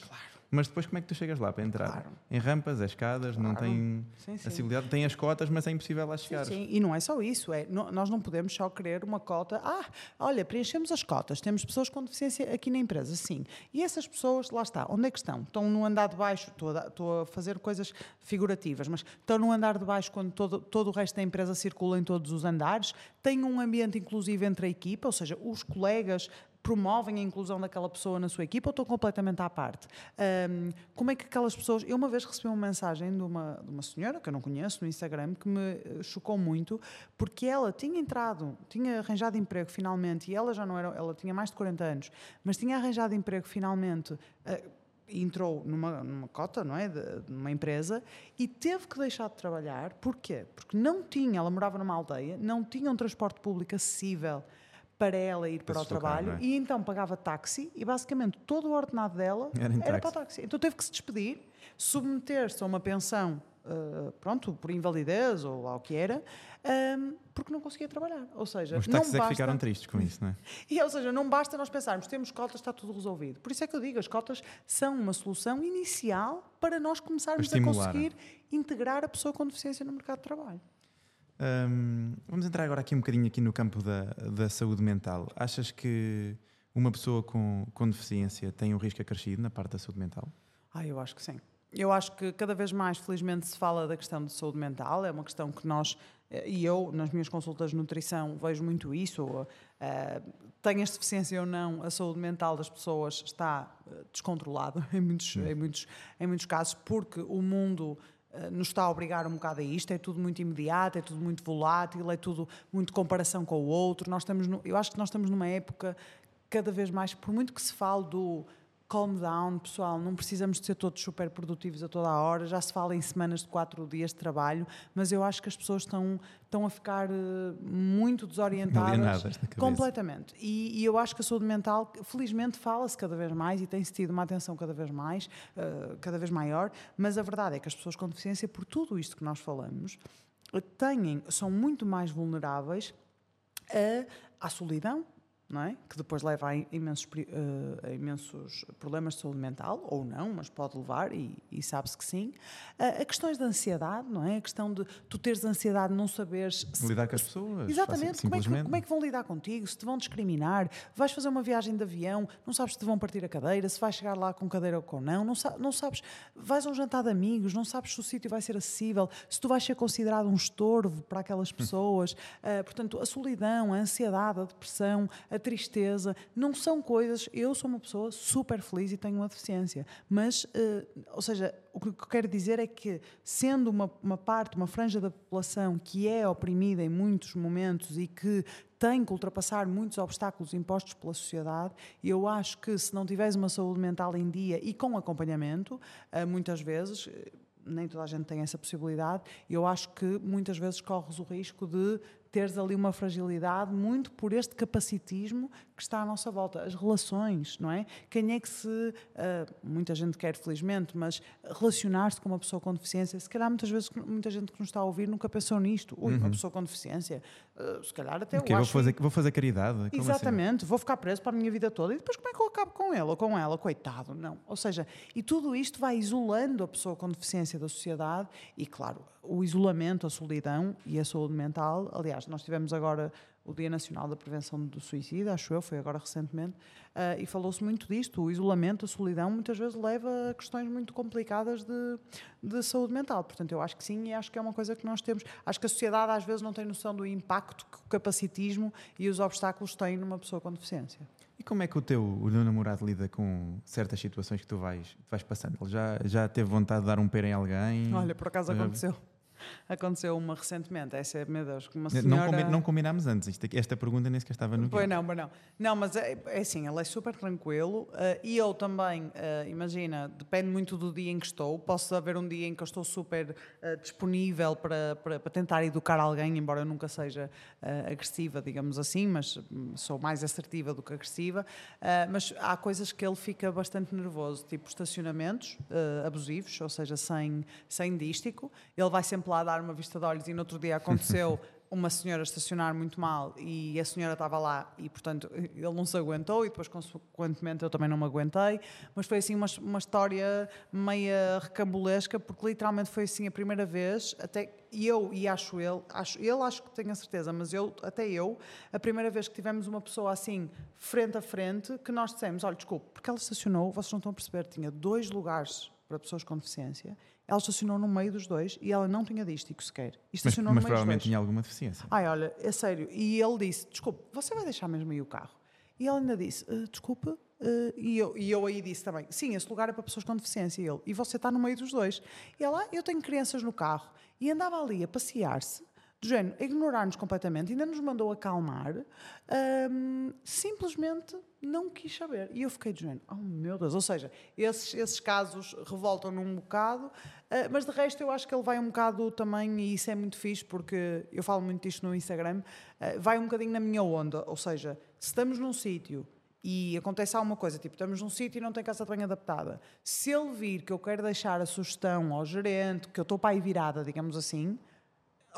mas depois como é que tu chegas lá para entrar? Claro. Em rampas, é escadas, não Claro. tem Sim, sim. acessibilidade, tem as cotas, mas é impossível lá Sim, chegar. sim, e não é só isso, é, no- nós não podemos só querer uma cota. Ah, olha, preenchemos as cotas, temos pessoas com deficiência aqui na empresa, sim. E essas pessoas, lá está, onde é que estão? Estão no andar de baixo, estou a, estou a fazer coisas figurativas, mas estão no andar de baixo quando todo, todo o resto da empresa circula em todos os andares, têm um ambiente inclusivo entre a equipa, ou seja, os colegas promovem a inclusão daquela pessoa na sua equipa ou estão completamente à parte? Ahm, como é que aquelas pessoas. Eu uma vez recebi uma mensagem de uma, de uma senhora que eu não conheço no Instagram que me eh, chocou muito porque ela tinha entrado, tinha arranjado emprego finalmente e ela já não era. Ela tinha mais de 40 anos, mas tinha arranjado emprego finalmente. eh, entrou numa, numa cota, não é, de, de uma empresa e teve que deixar de trabalhar. Porquê? Porque não tinha, ela morava numa aldeia, não tinha um transporte público acessível para ela ir para, Para o trabalho é? e então pagava táxi e basicamente todo o ordenado dela Era em para o táxi. Então teve que se despedir, submeter-se a uma pensão, eh, pronto, por invalidez ou lá o que era, ehm, porque não conseguia trabalhar. Ou seja, Os não táxis é que basta... ficaram tristes com isso, não é? (laughs) E, ou seja, não basta nós pensarmos, temos cotas, está tudo resolvido. Por isso é que eu digo, as cotas são uma solução inicial para nós começarmos a conseguir integrar a pessoa com deficiência no mercado de trabalho. Hum, vamos entrar agora aqui um bocadinho aqui no campo da, da saúde mental. Achas que uma pessoa com, com deficiência tem um risco acrescido na parte da saúde mental? Ah, eu acho que sim. Eu acho que cada vez mais, felizmente, se fala da questão de saúde mental. É uma questão que nós, eh, e eu, nas minhas consultas de nutrição, vejo muito isso. eh, tenhas deficiência ou não, a saúde mental das pessoas está eh, descontrolada (laughs) em muitos, em, muitos, em muitos casos, porque o mundo nos está a obrigar um bocado a isto. É tudo muito imediato, é tudo muito volátil, é tudo muito comparação com o outro. Nós estamos no- eu acho que nós estamos numa época cada vez mais, por muito que se fale do calm down, pessoal, não precisamos de ser todos super produtivos a toda a hora, já se fala em semanas de quatro dias de trabalho, mas eu acho que as pessoas estão, estão a ficar eh, muito desorientadas. Completamente. E, e eu acho que a saúde mental, felizmente, fala-se cada vez mais e tem-se tido uma atenção cada vez mais, eh, cada vez maior, mas a verdade é que as pessoas com deficiência, por tudo isto que nós falamos, têm, são muito mais vulneráveis a, à solidão, não é? Que depois leva a imensos, eh, a imensos problemas de saúde mental, ou não, mas pode levar, e, e sabe-se que sim. A, a questões de ansiedade, não é? A questão de tu teres ansiedade, não saberes se Lidar com as pessoas? Exatamente, como é, que, como é que vão lidar contigo? Se te vão discriminar, vais fazer uma viagem de avião, não sabes se te vão partir a cadeira, se vais chegar lá com cadeira ou com não, não, não sabes, vais a um jantar de amigos, não sabes se o sítio vai ser acessível, se tu vais ser considerado um estorvo para aquelas pessoas. Ah, portanto, a solidão, a ansiedade, a depressão, a tristeza, não são coisas. Eu sou uma pessoa super feliz e tenho uma deficiência, mas, ah, ou seja, o que eu quero dizer é que, sendo uma, uma parte, uma franja da população que é oprimida em muitos momentos e que tem que ultrapassar muitos obstáculos impostos pela sociedade, eu acho que se não tiveres uma saúde mental em dia e com acompanhamento, ah, muitas vezes. eh, Nem toda a gente tem essa possibilidade. Eu acho que muitas vezes corres o risco de teres ali uma fragilidade muito por este capacitismo que está à nossa volta. As relações, não é? Quem é que se. ah, muita gente quer, felizmente, mas relacionar-se com uma pessoa com deficiência, se calhar muitas vezes muita gente que nos está a ouvir nunca pensou nisto. Ui, uma pessoa com deficiência, ah, se calhar até Porque eu vou acho fazer, vou fazer caridade? Como assim? Exatamente, vou ficar preso para a minha vida toda e depois como é que eu acabo com ele ou com ela? Coitado, não. Ou seja, e tudo isto vai isolando a pessoa com deficiência da sociedade e, claro, o isolamento, a solidão e a saúde mental. Aliás, nós tivemos agora o Dia Nacional da Prevenção do Suicídio, acho eu, foi agora recentemente, ah, e falou-se muito disto. O isolamento, a solidão, muitas vezes leva a questões muito complicadas de, de saúde mental. Portanto, eu acho que sim e acho que é uma coisa que nós temos. Acho que a sociedade às vezes não tem noção do impacto que o capacitismo e os obstáculos têm numa pessoa com deficiência. E como é que o teu, o teu namorado lida com certas situações que tu vais, vais passando? Ele já, já teve vontade de dar um pera em alguém? Olha, por acaso aconteceu. Aconteceu uma recentemente. Essa é, meu Deus, uma senhora... Não, combi não combinámos antes. Isto, esta pergunta nem sequer estava no Pois não, pois não. Não, mas é, é assim, ele é super tranquilo. Uh, e eu também, uh, imagina, depende muito do dia em que estou. Posso haver um dia em que eu estou super uh, disponível para, para, para, tentar educar alguém, embora eu nunca seja agressiva, digamos assim, mas hum, sou mais assertiva do que agressiva. mas há coisas que ele fica bastante nervoso, tipo estacionamentos abusivos, ou seja, sem, sem dístico. Ele vai sempre lá dar uma vista de olhos e no outro dia aconteceu (laughs) uma senhora estacionar muito mal e a senhora estava lá e, portanto, ele não se aguentou e depois, consequentemente, eu também não me aguentei. Mas foi assim uma, uma história meia recambulesca, porque literalmente foi assim a primeira vez, até eu e acho ele, acho, ele acho que tenho a certeza, mas eu, até eu, a primeira vez que tivemos uma pessoa assim, frente a frente, que nós dissemos: olha, desculpe, porque ela estacionou, vocês não estão a perceber, tinha dois lugares para pessoas com deficiência ela estacionou no meio dos dois e ela não tinha dístico sequer. E estacionou mas, mas no meio provavelmente tinha alguma deficiência. Ai, olha, é sério. E ele disse: Desculpe, você vai deixar mesmo aí o carro? E ela ainda disse: uh, Desculpe. Uh, e, eu, e eu aí disse também: Sim, esse lugar é para pessoas com deficiência. E ele: E você está no meio dos dois. E ela: ah, Eu tenho crianças no carro. E andava ali a passear-se do género, ignorar-nos completamente, ainda nos mandou acalmar, um, simplesmente não quis saber. E eu fiquei do género, oh meu Deus, ou seja, esses, esses casos revoltam-no um bocado, uh, mas de resto eu acho que ele vai um bocado também, e isso é muito fixe, porque eu falo muito disto no Instagram, uh, vai um bocadinho na minha onda, ou seja, se estamos num sítio e acontece alguma coisa, tipo, estamos num sítio e não tem casa de banho adaptada. Se ele vir que eu quero deixar a sugestão ao gerente, que eu estou para aí virada, digamos assim,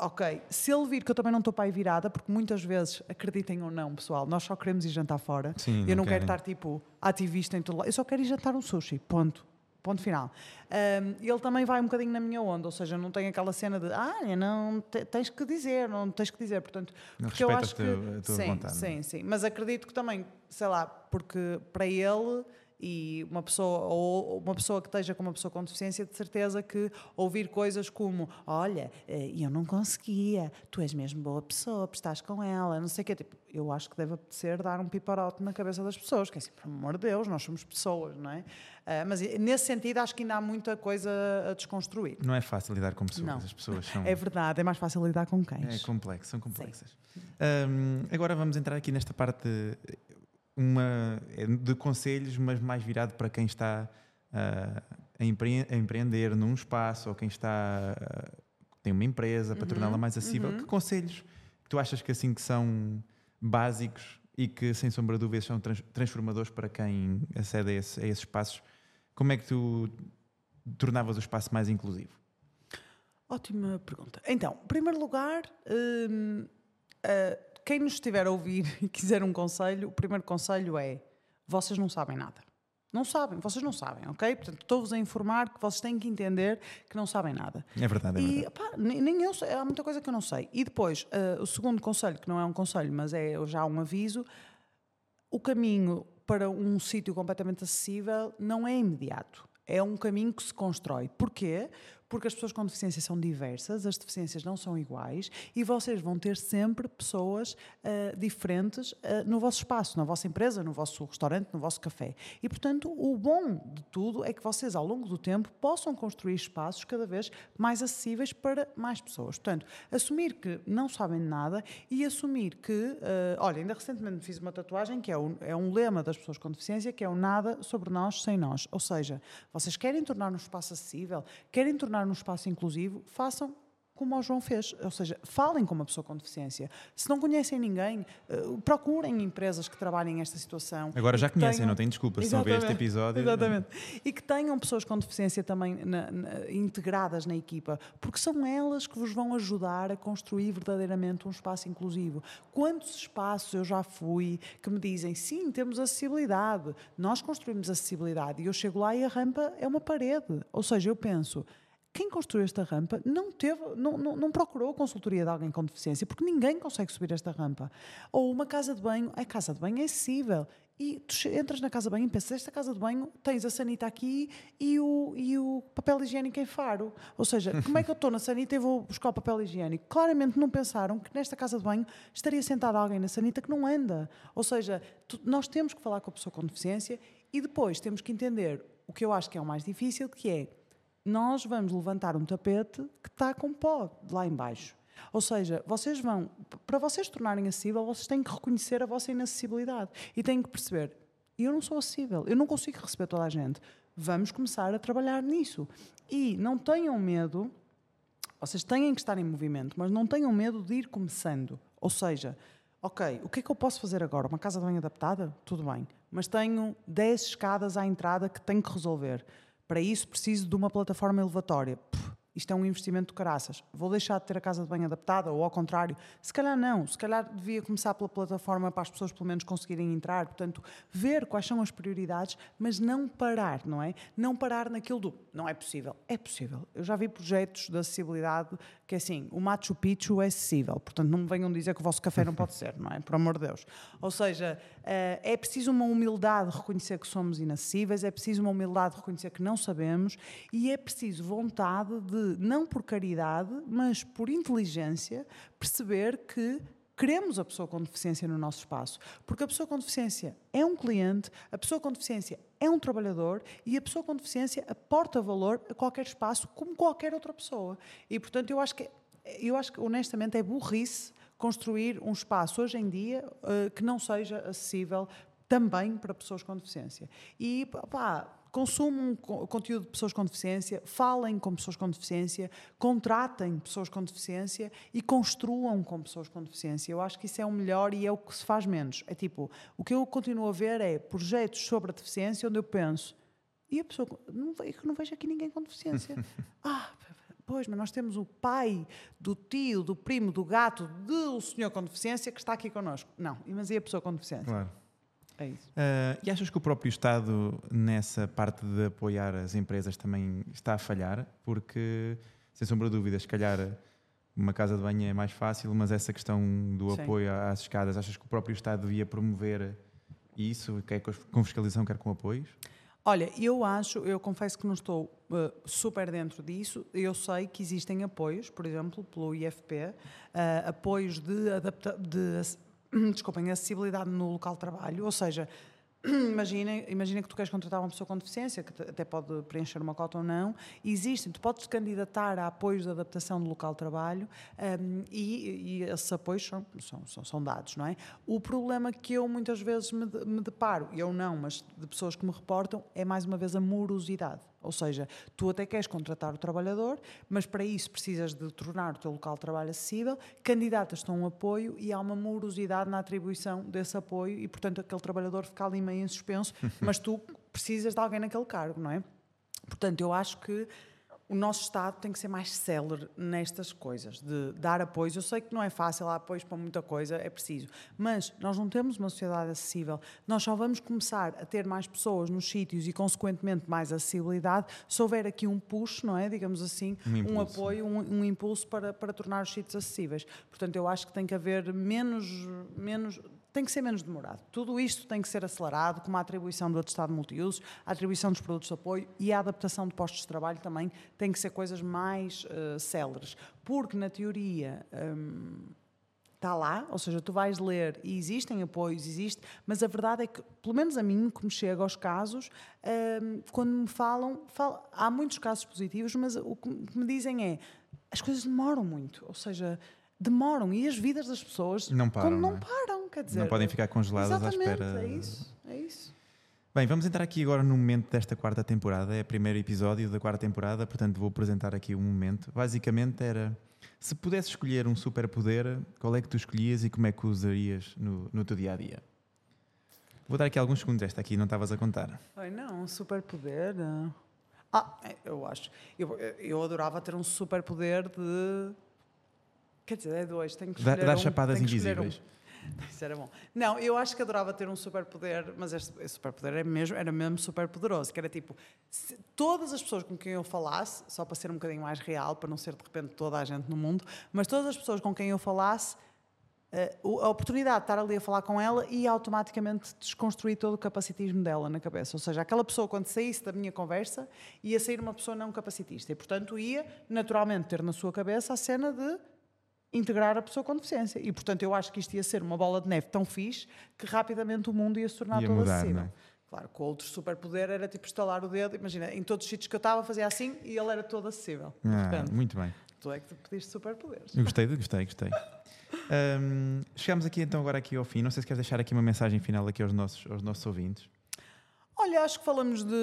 ok, se ele vir que eu também não estou para aí virada, porque muitas vezes, acreditem ou não, pessoal, nós só queremos ir jantar fora. Sim, eu não, não quero estar tipo ativista em todo lado. Eu só quero ir jantar um sushi, ponto. Ponto final. Um, ele também vai um bocadinho na minha onda, ou seja, não tem aquela cena de ah, não te, tens que dizer, não tens que dizer, portanto, não porque eu acho que a tua sim, vontade. sim, é? sim, mas acredito que também, sei lá, porque para ele e uma pessoa ou uma pessoa que esteja com uma pessoa com deficiência de certeza que ouvir coisas como olha eh, eu não conseguia tu és mesmo boa pessoa estás com ela não sei o quê. Tipo, eu acho que deve apetecer dar um piparote na cabeça das pessoas que é assim pelo amor de Deus nós somos pessoas não é? Uh, mas nesse sentido acho que ainda há muita coisa a desconstruir. Não é fácil lidar com pessoas não. as pessoas são é verdade é mais fácil lidar com cães. É complexo são complexas. Agora vamos entrar aqui nesta parte uma, é de conselhos, mas mais virado para quem está uh, a, empre a, empreender num espaço ou quem está uh, tem uma empresa para uhum, torná-la mais acessível. Uhum. Que conselhos que tu achas que assim que são básicos e que sem sombra de dúvidas são trans transformadores para quem acede a, esse, a esses espaços? Como é que tu tornavas o espaço mais inclusivo? Ótima pergunta. Então, em primeiro lugar, hum, quem nos estiver a ouvir (laughs) e quiser um conselho, o primeiro conselho é: vocês não sabem nada. Não sabem, vocês não sabem, ok? Portanto, estou-vos a informar que vocês têm que entender que não sabem nada. É verdade, é e, verdade. Pá, nem eu sei, há muita coisa que eu não sei. E depois, uh, o segundo conselho, que não é um conselho, mas é já um aviso: o caminho para um sítio completamente acessível não é imediato. É um caminho que se constrói. Porquê? Porque as pessoas com deficiência são diversas, as deficiências não são iguais e vocês vão ter sempre pessoas uh, diferentes uh, no vosso espaço, na vossa empresa, no vosso restaurante, no vosso café. E, portanto, o bom de tudo é que vocês, ao longo do tempo, possam construir espaços cada vez mais acessíveis para mais pessoas. Portanto, assumir que não sabem nada e assumir que, uh, olha, ainda recentemente fiz uma tatuagem que é é um lema das pessoas com deficiência, que é o nada sobre nós sem nós. Ou seja, vocês querem tornar um espaço acessível, querem tornar num espaço inclusivo, façam como o João fez, ou seja, falem com uma pessoa com deficiência. Se não conhecem ninguém, uh, procurem empresas que trabalhem esta situação. Agora já conhecem, tenham... não têm desculpa, se não ver este episódio. Exatamente. E que tenham pessoas com deficiência também na, na, integradas na equipa, porque são elas que vos vão ajudar a construir verdadeiramente um espaço inclusivo. Quantos espaços eu já fui que me dizem, sim, temos acessibilidade, nós construímos acessibilidade, e eu chego lá e a rampa é uma parede. Ou seja, eu penso quem construiu esta rampa não, teve, não, não, não, procurou a consultoria de alguém com deficiência, porque ninguém consegue subir esta rampa. Ou uma casa de banho, a casa de banho é acessível. E tu entras na casa de banho e pensas, esta casa de banho tens a sanita aqui e o, e o papel higiênico em faro. Ou seja, (laughs) como é que eu estou na sanita e vou buscar o papel higiênico? Claramente não pensaram que nesta casa de banho estaria sentado alguém na sanita que não anda. Ou seja, tu, nós temos que falar com a pessoa com deficiência e depois temos que entender o que eu acho que é o mais difícil, que é nós vamos levantar um tapete que está com pó lá embaixo. Ou seja, vocês vão, para vocês tornarem acessível, vocês têm que reconhecer a vossa inacessibilidade e têm que perceber: eu não sou acessível, eu não consigo receber toda a gente. Vamos começar a trabalhar nisso. E não tenham medo, vocês têm que estar em movimento, mas não tenham medo de ir começando. Ou seja, ok, o que é que eu posso fazer agora? Uma casa banho adaptada? Tudo bem. Mas tenho 10 escadas à entrada que tenho que resolver. Para isso preciso de uma plataforma elevatória. Isto é um investimento de caraças. Vou deixar de ter a casa de banho adaptada ou ao contrário? Se calhar não. Se calhar devia começar pela plataforma para as pessoas pelo menos conseguirem entrar. Portanto, ver quais são as prioridades, mas não parar, não é? Não parar naquilo do não é possível. É possível. Eu já vi projetos de acessibilidade que assim, o Machu Picchu é acessível. Portanto, não me venham dizer que o vosso café não pode ser, não é? Por amor de Deus. Ou seja, é preciso uma humildade de reconhecer que somos inacessíveis, é preciso uma humildade de reconhecer que não sabemos e é preciso vontade de não por caridade, mas por inteligência, perceber que queremos a pessoa com deficiência no nosso espaço. Porque a pessoa com deficiência é um cliente, a pessoa com deficiência é um trabalhador e a pessoa com deficiência aporta valor a qualquer espaço como qualquer outra pessoa. E, portanto, eu acho que, eu acho que honestamente, é burrice construir um espaço hoje em dia uh, que não seja acessível também para pessoas com deficiência. E, pá, consumam conteúdo de pessoas com deficiência, falem com pessoas com deficiência, contratem pessoas com deficiência e construam com pessoas com deficiência. Eu acho que isso é o melhor e é o que se faz menos. É tipo, o que eu continuo a ver é projetos sobre a deficiência onde eu penso, e a pessoa, não, não vejo aqui ninguém com deficiência. (laughs) ah, Pois, mas nós temos o pai do tio, do primo, do gato, do senhor com deficiência que está aqui connosco. Não, mas e a pessoa com deficiência? Claro. É isso. Uh, e achas que o próprio Estado, nessa parte de apoiar as empresas, também está a falhar? Porque, sem sombra de dúvidas, se calhar uma casa de banho é mais fácil, mas essa questão do Sim. apoio às escadas, achas que o próprio Estado devia promover isso, quer com fiscalização, quer com apoios? Olha, eu acho, eu confesso que não estou uh, super dentro disso. Eu sei que existem apoios, por exemplo, pelo IFP, uh, apoios de, adapta de (clears throat) desculpem, acessibilidade no local de trabalho, ou seja, (clears throat) imagina, imagina que tu queres contratar uma pessoa com deficiência, que até pode preencher uma cota ou não, existem, tu podes candidatar a apoios de adaptação do local de trabalho um, e, e, esses apoios são, são, são, dados, não é? O problema que eu muitas vezes me, me deparo, eu não, mas de pessoas que me reportam, é mais uma vez a morosidade. Ou seja, tu até queres contratar o trabalhador, mas para isso precisas de tornar o teu local de trabalho acessível, candidatas-te a um apoio e há uma morosidade na atribuição desse apoio e, portanto, aquele trabalhador fica ali meio em suspenso, (laughs) mas tu precisas de alguém naquele cargo, não é? Portanto, eu acho que o nosso Estado tem que ser mais célere nestas coisas, de dar apoio. Eu sei que não é fácil, há apoios para muita coisa, é preciso. Mas nós não temos uma sociedade acessível. Nós só vamos começar a ter mais pessoas nos sítios e, consequentemente, mais acessibilidade se houver aqui um push, não é? Digamos assim, um, um apoio, um, um, impulso para, para tornar os sítios acessíveis. Portanto, eu acho que tem que haver menos. menos tem que ser menos demorado. Tudo isto tem que ser acelerado, como a atribuição do atestado multiusos, a atribuição dos produtos de apoio e a adaptação de postos de trabalho também tem que ser coisas mais uh, céleres. Porque, na teoria, um, está lá, ou seja, tu vais ler e existem apoios, existe, mas a verdade é que, pelo menos a mim, que me chega aos casos, um, quando me falam, falam, há muitos casos positivos, mas o que me dizem é as coisas demoram muito, ou seja, demoram e as vidas das pessoas não param, não, não é? param, quer dizer, não podem ficar congeladas à espera. É isso, é isso. Bem, vamos entrar aqui agora no momento desta quarta temporada. É o primeiro episódio da quarta temporada, portanto vou apresentar aqui um momento. Basicamente era se pudesse escolher um superpoder, qual é que tu escolhias e como é que o usarias no, no teu dia a dia? Vou dar aqui alguns segundos, esta aqui não estavas a contar. Ai não, um superpoder. Ah, eu acho. Eu, eu adorava ter um superpoder de Quer dizer, é dois, tenho que escolher Dar um, chapadas invisíveis. Um. (laughs) Isso era bom. Não, eu acho que adorava ter um superpoder, mas este, superpoder era mesmo, era mesmo super poderoso, que era tipo, todas as pessoas com quem eu falasse, só para ser um bocadinho mais real, para não ser de repente toda a gente no mundo, mas todas as pessoas com quem eu falasse, uh, a oportunidade de estar ali a falar com ela ia automaticamente desconstruir todo o capacitismo dela na cabeça. Ou seja, aquela pessoa, quando saísse da minha conversa, ia sair uma pessoa não capacitista. E, portanto, ia naturalmente ter na sua cabeça a cena de integrar a pessoa com deficiência. E, portanto, eu acho que isto ia ser uma bola de neve tão fixe que rapidamente o mundo ia se tornar ia todo mudar, acessível. É? Claro, com outro superpoder era tipo estalar o dedo, imagina, em todos os sítios que eu estava fazia assim e ele era todo acessível. Ah, muito bem. Tu é que pediste superpoderes. Gostei, gostei, gostei. (laughs) um, chegamos aqui então agora aqui ao fim. Não sei se queres deixar aqui uma mensagem final aqui aos nossos, aos nossos ouvintes. Olha, acho que falamos de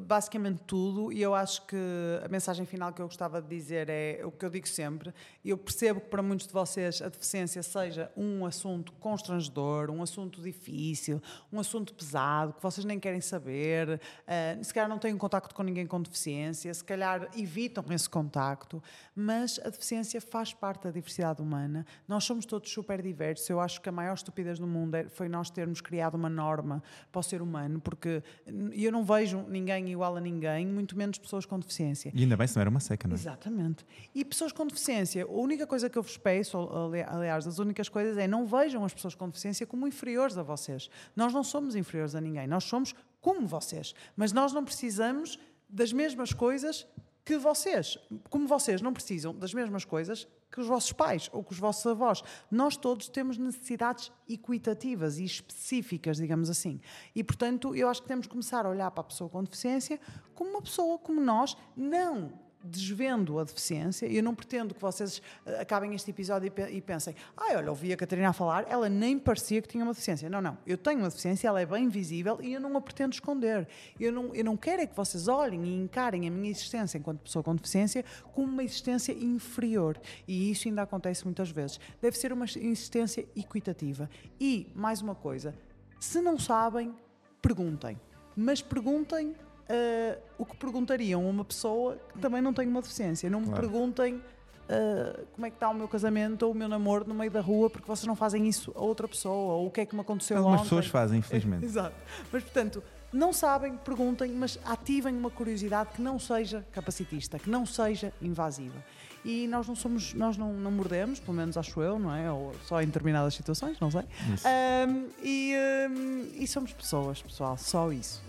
basicamente tudo e eu acho que a mensagem final que eu gostava de dizer é o que eu digo sempre. Eu percebo que para muitos de vocês a deficiência seja um assunto constrangedor, um assunto difícil, um assunto pesado, que vocês nem querem saber, uh, se calhar não têm contacto com ninguém com deficiência, se calhar evitam esse contacto, mas a deficiência faz parte da diversidade humana. Nós somos todos super diversos. Eu acho que a maior estupidez do mundo é, foi nós termos criado uma norma para o ser humano, porque e eu não vejo ninguém igual a ninguém, muito menos pessoas com deficiência. E ainda bem se não era uma seca, não é? Exatamente. E pessoas com deficiência, a única coisa que eu vos peço, aliás, as únicas coisas é não vejam as pessoas com deficiência como inferiores a vocês. Nós não somos inferiores a ninguém, nós somos como vocês. Mas nós não precisamos das mesmas coisas que vocês, como vocês não precisam das mesmas coisas que os vossos pais ou que os vossos avós. Nós todos temos necessidades equitativas e específicas, digamos assim. E, portanto, eu acho que temos que começar a olhar para a pessoa com deficiência como uma pessoa como nós, não desvendo a deficiência, eu não pretendo que vocês eh, acabem este episódio e pensem, ai, olha, ouvi a Catarina a falar, ela nem parecia que tinha uma deficiência. Não, não, eu tenho uma deficiência, ela é bem visível e eu não a pretendo esconder. Eu não, eu não quero é que vocês olhem e encarem a minha existência enquanto pessoa com deficiência como uma existência inferior. E isso ainda acontece muitas vezes. Deve ser uma existência equitativa. E, mais uma coisa, se não sabem, perguntem. Mas perguntem uh, o que perguntariam a uma pessoa que também não tem uma deficiência. Não me perguntem uh, como é que está o meu casamento ou o meu namoro no meio da rua, porque vocês não fazem isso a outra pessoa, ou o que é que me aconteceu Algumas ontem. pessoas fazem, infelizmente. (laughs) Exato. Mas, portanto, não sabem, perguntem, mas ativem uma curiosidade que não seja capacitista, que não seja invasiva. E nós não somos, nós não, não mordemos, pelo menos acho eu, não é? Ou só em determinadas situações, não sei. Um, e, um, e somos pessoas, pessoal, só isso.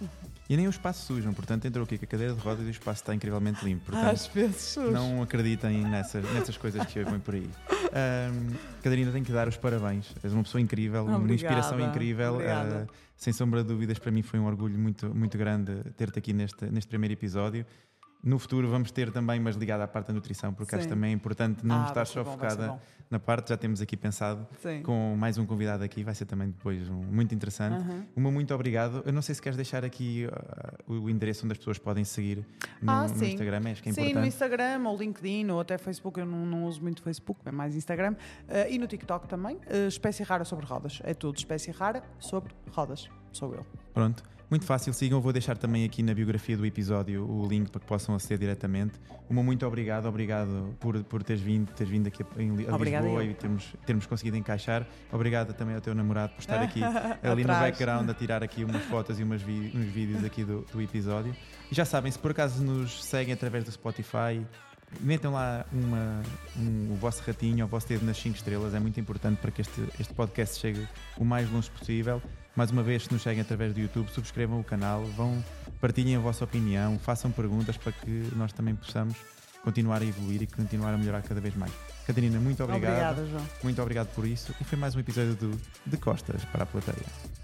E nem o espaço sujam, portanto entrou aqui com a cadeira de rodas e o espaço está incrivelmente limpo. (laughs) Portanto, Às vezes. Não acreditem nessas, nessas coisas que vêm por aí. Um, Catarina, tenho que dar os parabéns. És uma pessoa incrível, Obrigada. uma inspiração incrível. Uh, sem sombra de dúvidas, para mim foi um orgulho muito, muito grande ter-te aqui neste, neste primeiro episódio. No futuro vamos ter também, mas ligada à parte da nutrição, porque Sim. acho também é importante não ah, estar só bom, focada na parte, já temos aqui pensado Sim. com mais um convidado aqui, vai ser também depois um, muito interessante. Uhum. Uma muito obrigado. Eu não sei se queres deixar aqui uh, o endereço onde as pessoas podem seguir no, ah, no Instagram, acho que é sim, importante. no Instagram ou LinkedIn ou até Facebook, eu não, não uso muito Facebook, é mais Instagram. Uh, e no TikTok também, uh, espécie rara sobre rodas. É tudo espécie rara sobre rodas. Sou eu. Pronto. Muito fácil, sigam. Vou deixar também aqui na biografia do episódio o link para que possam aceder diretamente. Uma muito obrigado, obrigado por, por teres vindo, teres vindo aqui a, a Lisboa e termos, termos conseguido encaixar. Obrigado também ao teu namorado por estar aqui (laughs) ali no background a tirar aqui umas fotos e umas vi, uns vídeos aqui do, do episódio. E já sabem, se por acaso nos seguem através do Spotify, metam lá uma, um, o vosso ratinho, o vosso dedo nas 5 estrelas, é muito importante para que este, este podcast chegue o mais longe possível. Mais uma vez, se nos seguem através do YouTube, subscrevam o canal, vão, partilhem a vossa opinião, façam perguntas para que nós também possamos continuar a evoluir e continuar a melhorar cada vez mais. Catarina, muito obrigado. Obrigada, João. Muito obrigado por isso. E foi mais um episódio do De Costas para a Plateia.